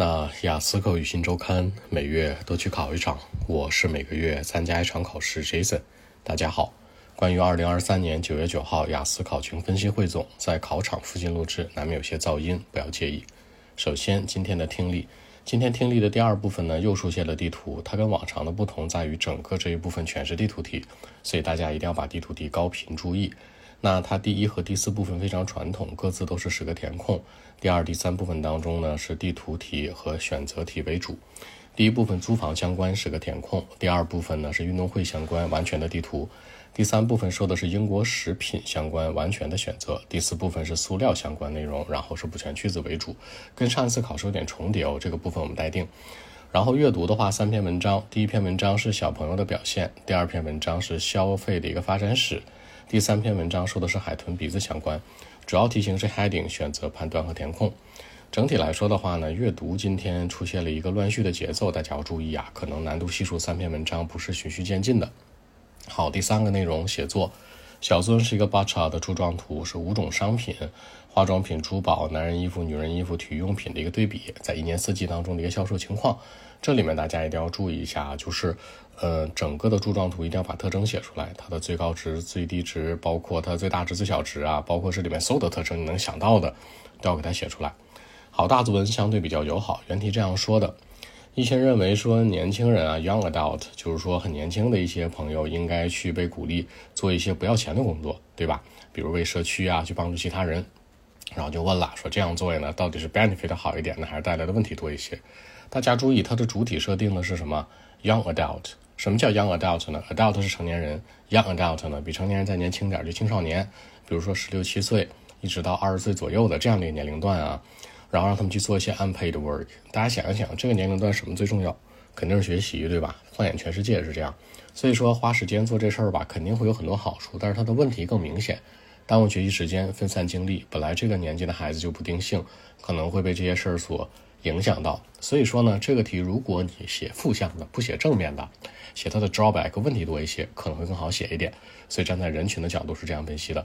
那雅思口语新周刊每月都去考一场，我是每个月参加一场考试。Jason，大家好。关于二零二三年九月九号雅思考群分析汇总，在考场附近录制，难免有些噪音，不要介意。首先，今天的听力，今天听力的第二部分呢，又出现了地图。它跟往常的不同在于，整个这一部分全是地图题，所以大家一定要把地图题高频注意。那它第一和第四部分非常传统，各自都是十个填空。第二、第三部分当中呢，是地图题和选择题为主。第一部分租房相关十个填空，第二部分呢是运动会相关完全的地图，第三部分说的是英国食品相关完全的选择，第四部分是塑料相关内容，然后是不全句子为主，跟上一次考试有点重叠哦，这个部分我们待定。然后阅读的话，三篇文章，第一篇文章是小朋友的表现，第二篇文章是消费的一个发展史。第三篇文章说的是海豚鼻子相关，主要题型是 heading 选择判断和填空。整体来说的话呢，阅读今天出现了一个乱序的节奏，大家要注意啊，可能难度系数三篇文章不是循序渐进的。好，第三个内容写作，小尊是一个 Butcher 的柱状图，是五种商品，化妆品、珠宝、男人衣服、女人衣服、体育用品的一个对比，在一年四季当中的一个销售情况。这里面大家一定要注意一下，就是，呃，整个的柱状图一定要把特征写出来，它的最高值、最低值，包括它最大值、最小值啊，包括这里面所有的特征你能想到的，都要给它写出来。好，大作文相对比较友好，原题这样说的：一些认为说年轻人啊，young adult，就是说很年轻的一些朋友应该去被鼓励做一些不要钱的工作，对吧？比如为社区啊，去帮助其他人。然后就问了，说这样做呢，到底是 benefit 好一点呢，还是带来的问题多一些？大家注意，它的主体设定的是什么？young adult。什么叫 young adult 呢？adult 是成年人，young adult 呢比成年人再年轻点，就青少年。比如说十六七岁一直到二十岁左右的这样的一个年龄段啊，然后让他们去做一些 unpaid work。大家想一想，这个年龄段什么最重要？肯定是学习，对吧？放眼全世界是这样。所以说花时间做这事儿吧，肯定会有很多好处，但是它的问题更明显。耽误学习时间，分散精力。本来这个年纪的孩子就不定性，可能会被这些事儿所影响到。所以说呢，这个题如果你写负向的，不写正面的，写它的 drawback 问题多一些，可能会更好写一点。所以站在人群的角度是这样分析的。